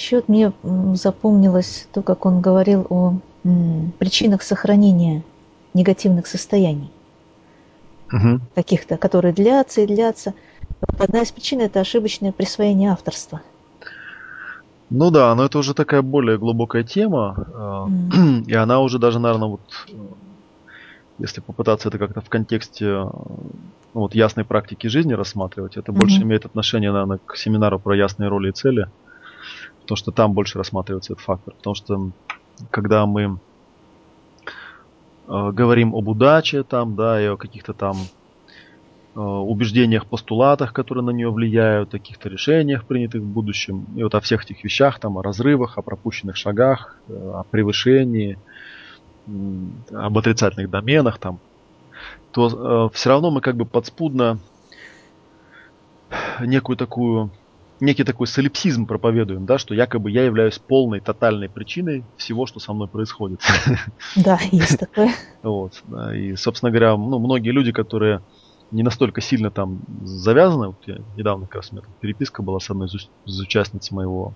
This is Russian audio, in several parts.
счет мне запомнилось то, как он говорил о причинах сохранения негативных состояний. Угу. Каких-то, которые длятся и длятся. Одна из причин это ошибочное присвоение авторства. Ну да, но это уже такая более глубокая тема, mm. и она уже даже, наверное, вот э, если попытаться это как-то в контексте э, ну, вот ясной практики жизни рассматривать, это mm-hmm. больше имеет отношение, наверное, к семинару про ясные роли и цели, потому что там больше рассматривается этот фактор, потому что когда мы э, говорим об удаче там, да, и о каких-то там Э, убеждениях, постулатах, которые на нее влияют, о каких-то решениях, принятых в будущем, и вот о всех этих вещах, там, о разрывах, о пропущенных шагах, э, о превышении, об отрицательных доменах, там, то э, все равно мы как бы подспудно некую такую, некий такой солипсизм проповедуем, да, что якобы я являюсь полной, тотальной причиной всего, что со мной происходит. Да, есть такое. Вот, и, собственно говоря, ну, многие люди, которые не настолько сильно там завязаны. Вот я недавно как раз у меня переписка была с одной из, из участниц моего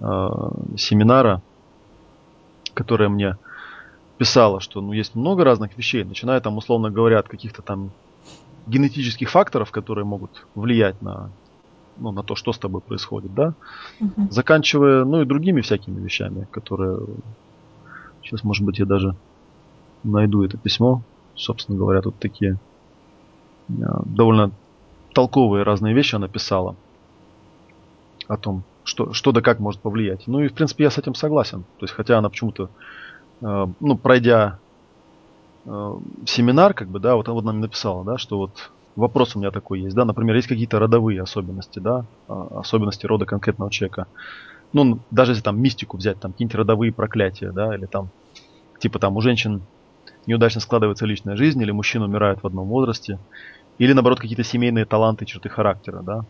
э, семинара, которая мне писала, что ну, есть много разных вещей, начиная там, условно говоря, от каких-то там генетических факторов, которые могут влиять на, ну, на то, что с тобой происходит, да, угу. заканчивая, ну, и другими всякими вещами, которые... Сейчас, может быть, я даже найду это письмо. Собственно говоря, тут такие Э, довольно толковые разные вещи она писала о том, что, что да как может повлиять. Ну и, в принципе, я с этим согласен. То есть, хотя она почему-то, э, ну, пройдя э, семинар, как бы, да, вот, вот она мне написала, да, что вот вопрос у меня такой есть, да, например, есть какие-то родовые особенности, да, а, особенности рода конкретного человека. Ну, даже если там мистику взять, там какие-нибудь родовые проклятия, да, или там, типа там у женщин неудачно складывается личная жизнь, или мужчина умирает в одном возрасте, или наоборот какие-то семейные таланты, черты характера, да?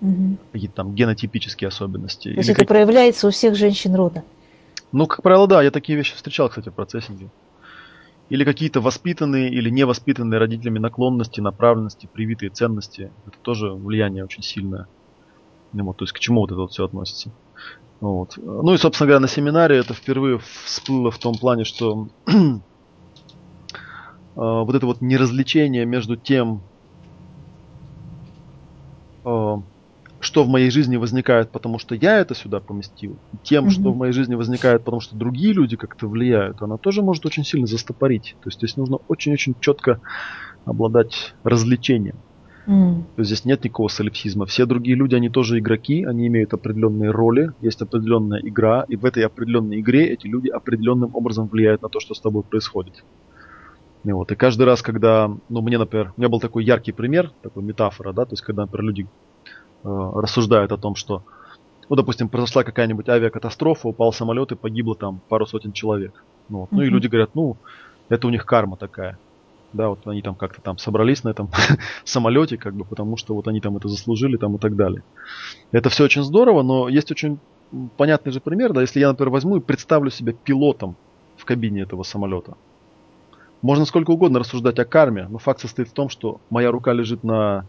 Угу. Какие-то там генотипические особенности. То есть это как... проявляется у всех женщин рода? Ну, как правило, да. Я такие вещи встречал, кстати, в процессинге. Или какие-то воспитанные или невоспитанные родителями наклонности, направленности, привитые ценности. Это тоже влияние очень сильное. Ну, вот, то есть к чему вот это вот все относится. Вот. Ну и, собственно говоря, на семинаре это впервые всплыло в том плане, что э, вот это вот неразличение между тем, Э, что в моей жизни возникает, потому что я это сюда поместил, и тем, mm-hmm. что в моей жизни возникает, потому что другие люди как-то влияют, она тоже может очень сильно застопорить. То есть здесь нужно очень-очень четко обладать развлечением. Mm. То есть здесь нет никакого солипсизма. Все другие люди, они тоже игроки, они имеют определенные роли, есть определенная игра, и в этой определенной игре эти люди определенным образом влияют на то, что с тобой происходит. И, вот, и каждый раз, когда, ну, мне, например, у меня был такой яркий пример, такой метафора, да, то есть, когда, например, люди рассуждают о том, что, ну, допустим, произошла какая-нибудь авиакатастрофа, упал самолет и погибло там пару сотен человек. Ну, вот. ну и люди говорят, ну, это у них карма такая. Да, вот они там как-то там собрались на этом самолете, как бы, потому что вот они там это заслужили там и так далее. Это все очень здорово, но есть очень понятный же пример, да, если я, например, возьму и представлю себя пилотом в кабине этого самолета. Можно сколько угодно рассуждать о карме, но факт состоит в том, что моя рука лежит на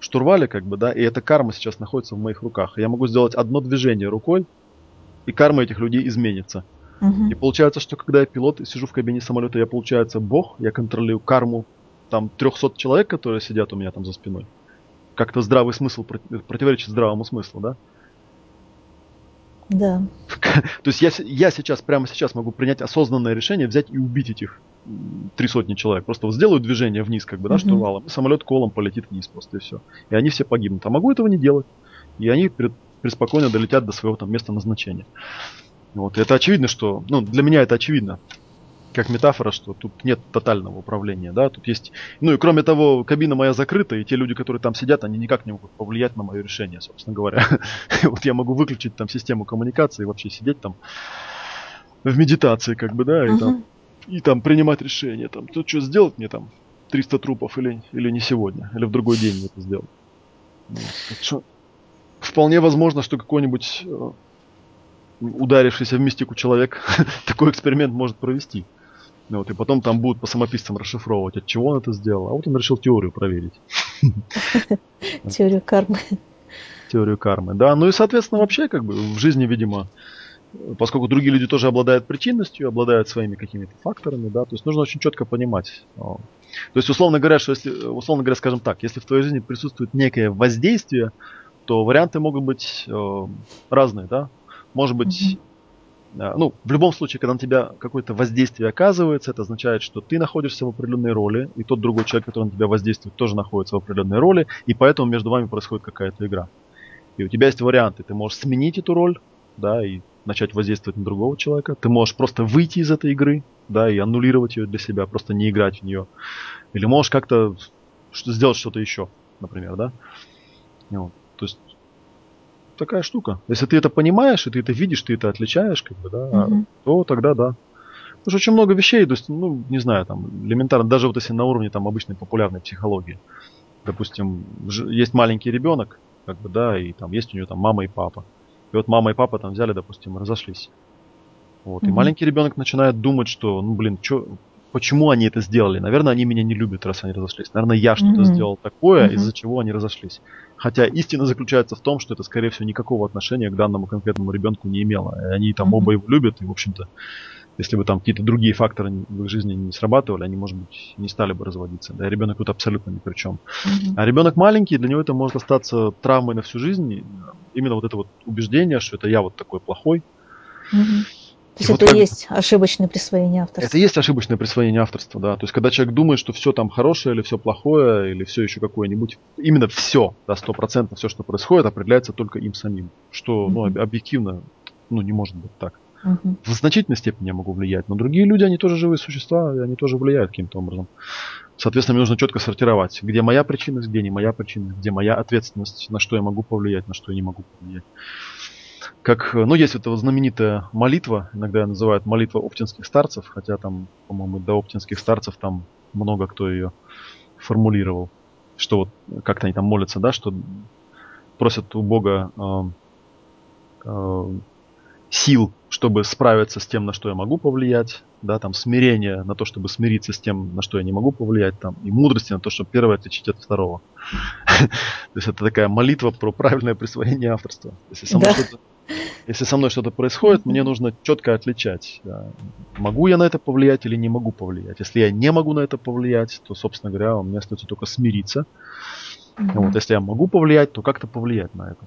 штурвале, как бы, да, и эта карма сейчас находится в моих руках. Я могу сделать одно движение рукой, и карма этих людей изменится. Угу. И получается, что когда я пилот и сижу в кабине самолета, я, получается, бог, я контролирую карму там 300 человек, которые сидят у меня там за спиной. Как-то здравый смысл противоречит здравому смыслу, да? Да. То есть я, я сейчас, прямо сейчас могу принять осознанное решение, взять и убить этих три сотни человек. Просто вот сделаю движение вниз, как бы, да, uh-huh. штурвалом, и самолет колом полетит вниз просто, и все. И они все погибнут. А могу этого не делать. И они преспокойно долетят до своего там места назначения. Вот, и это очевидно, что, ну, для меня это очевидно, как метафора, что тут нет тотального управления, да, тут есть, ну и кроме того, кабина моя закрыта, и те люди, которые там сидят, они никак не могут повлиять на мое решение, собственно говоря. вот я могу выключить там систему коммуникации и вообще сидеть там в медитации, как бы, да, и там и там принимать решение, там, тут что сделать мне там 300 трупов или, или не сегодня, или в другой день это сделать. Вот. Что, вполне возможно, что какой-нибудь э, ударившийся в мистику человек такой эксперимент может провести. Вот, и потом там будут по самописцам расшифровывать, от чего он это сделал. А вот он решил теорию проверить. Теорию кармы. Теорию кармы, да. Ну и, соответственно, вообще, как бы, в жизни, видимо, поскольку другие люди тоже обладают причинностью, обладают своими какими-то факторами, да, то есть нужно очень четко понимать. То есть, условно говоря, что если, условно говоря, скажем так, если в твоей жизни присутствует некое воздействие, то варианты могут быть э, разные, да. Может быть, mm-hmm. ну, в любом случае, когда на тебя какое-то воздействие оказывается, это означает, что ты находишься в определенной роли, и тот другой человек, который на тебя воздействует, тоже находится в определенной роли, и поэтому между вами происходит какая-то игра. И у тебя есть варианты. Ты можешь сменить эту роль, да, и начать воздействовать на другого человека. Ты можешь просто выйти из этой игры, да, и аннулировать ее для себя, просто не играть в нее. Или можешь как-то сделать что-то еще, например, да. Вот. То есть такая штука. Если ты это понимаешь, и ты это видишь, ты это отличаешь, как бы, да, mm-hmm. то тогда да. Потому что очень много вещей, то есть, ну, не знаю, там, элементарно, даже вот если на уровне там обычной популярной психологии. Допустим, есть маленький ребенок, как бы, да, и там есть у него там мама и папа. И вот мама и папа там взяли, допустим, разошлись. Вот. Mm-hmm. И маленький ребенок начинает думать, что, ну, блин, чё, почему они это сделали? Наверное, они меня не любят, раз они разошлись. Наверное, я что-то mm-hmm. сделал такое, mm-hmm. из-за чего они разошлись. Хотя истина заключается в том, что это, скорее всего, никакого отношения к данному конкретному ребенку не имело. Они там mm-hmm. оба его любят, и, в общем-то, если бы там какие-то другие факторы в их жизни не срабатывали, они, может быть, не стали бы разводиться. Да, ребенок тут абсолютно ни при чем. Mm-hmm. А ребенок маленький, для него это может остаться травмой на всю жизнь. Именно вот это вот убеждение, что это я вот такой плохой. Mm-hmm. То есть и это вот и есть ошибочное присвоение авторства. Это и есть ошибочное присвоение авторства, да. То есть когда человек думает, что все там хорошее или все плохое, или все еще какое-нибудь, именно все, да, стопроцентно все, что происходит, определяется только им самим. Что, mm-hmm. ну, объективно, ну, не может быть так. В значительной степени я могу влиять, но другие люди, они тоже живые существа, и они тоже влияют каким-то образом. Соответственно, мне нужно четко сортировать, где моя причинность, где не моя причинность, где моя ответственность, на что я могу повлиять, на что я не могу повлиять. Как, ну, есть эта вот знаменитая молитва, иногда ее называют молитва оптинских старцев, хотя там, по-моему, до оптинских старцев там много кто ее формулировал, что вот как-то они там молятся, да, что просят у Бога э, э, сил, чтобы справиться с тем, на что я могу повлиять, да, там смирение на то, чтобы смириться с тем, на что я не могу повлиять, там, и мудрости на то, чтобы первое отличить от второго. То есть это такая молитва про правильное присвоение авторства. Если со мной, что-то, если со мной что-то происходит, мне нужно четко отличать, да, могу я на это повлиять или не могу повлиять. Если я не могу на это повлиять, то, собственно говоря, у меня остается только смириться. Вот, если я могу повлиять, то как-то повлиять на это.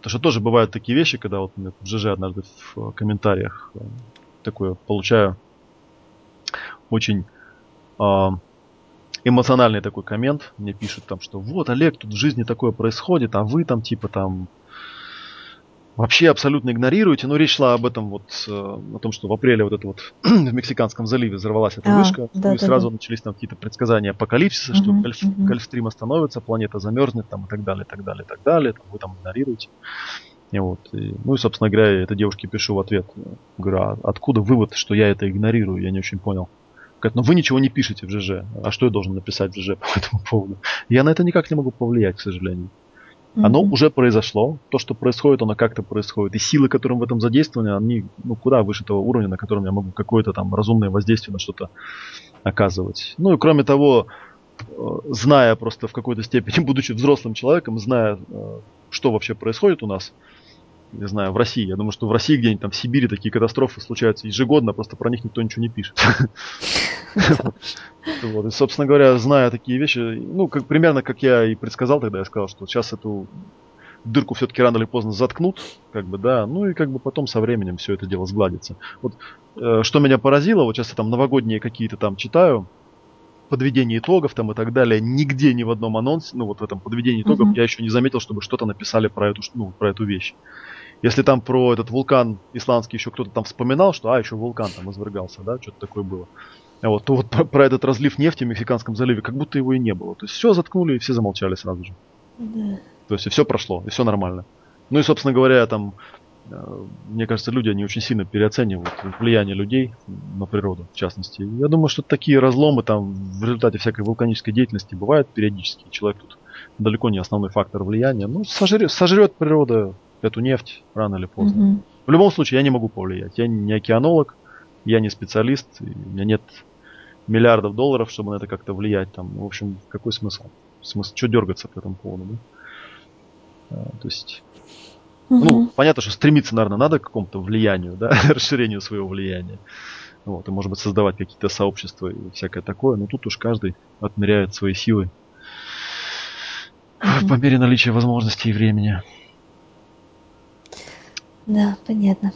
Потому что тоже бывают такие вещи, когда вот в ЖЖ однажды в э, комментариях э, такое получаю очень э, эмоциональный такой коммент. Мне пишут там, что вот, Олег, тут в жизни такое происходит, а вы там типа там вообще абсолютно игнорируете. Но речь шла об этом вот, э, о том, что в апреле вот это вот в Мексиканском заливе взорвалась эта а, вышка, да, и да, сразу да. начались там какие-то предсказания апокалипсиса, что угу, гольф, угу. гольфстрим остановится, планета замерзнет там и так далее, и так далее, и так далее. Там, вы там игнорируете. И вот, и, ну и, собственно говоря, я этой девушке пишу в ответ. Говорю, а откуда вывод, что я это игнорирую? Я не очень понял. Говорит, ну вы ничего не пишете в ЖЖ. А что я должен написать в ЖЖ по этому поводу? Я на это никак не могу повлиять, к сожалению. Mm-hmm. Оно уже произошло. То, что происходит, оно как-то происходит. И силы, которым в этом задействованы, они ну, куда выше того уровня, на котором я могу какое-то там разумное воздействие на что-то оказывать. Ну и кроме того, э, зная просто в какой-то степени, будучи взрослым человеком, зная, э, что вообще происходит у нас, не знаю, в России. Я думаю, что в России где-нибудь там в Сибири такие катастрофы случаются ежегодно, просто про них никто ничего не пишет. Вот. И, собственно говоря, зная такие вещи, ну, как, примерно как я и предсказал тогда, я сказал, что сейчас эту дырку все-таки рано или поздно заткнут, как бы, да, ну и как бы потом со временем все это дело сгладится. Вот э, что меня поразило, вот сейчас я там новогодние какие-то там читаю, подведение итогов там и так далее, нигде ни в одном анонсе, ну вот в этом подведении итогов uh-huh. я еще не заметил, чтобы что-то написали про эту, ну, про эту вещь. Если там про этот вулкан исландский еще кто-то там вспоминал, что, а, еще вулкан там извергался, да, что-то такое было. Вот, то вот про, про этот разлив нефти в Мексиканском заливе, как будто его и не было. То есть все заткнули и все замолчали сразу же. Да. То есть и все прошло, и все нормально. Ну и, собственно говоря, там, э, мне кажется, люди, они очень сильно переоценивают влияние людей на природу, в частности. Я думаю, что такие разломы там в результате всякой вулканической деятельности бывают периодически. Человек тут далеко не основной фактор влияния. Ну, сожрет, сожрет природа эту нефть рано или поздно. Угу. В любом случае, я не могу повлиять. Я не океанолог, я не специалист, у меня нет миллиардов долларов, чтобы на это как-то влиять. Там, в общем, какой смысл? Смысл, что дергаться по этому поводу, да? То есть Угу. Ну, понятно, что стремиться, наверное, надо к какому-то влиянию, да, расширению своего влияния. Вот, и, может быть, создавать какие-то сообщества и всякое такое. Но тут уж каждый отмеряет свои силы угу. по мере наличия возможностей и времени. Да, понятно.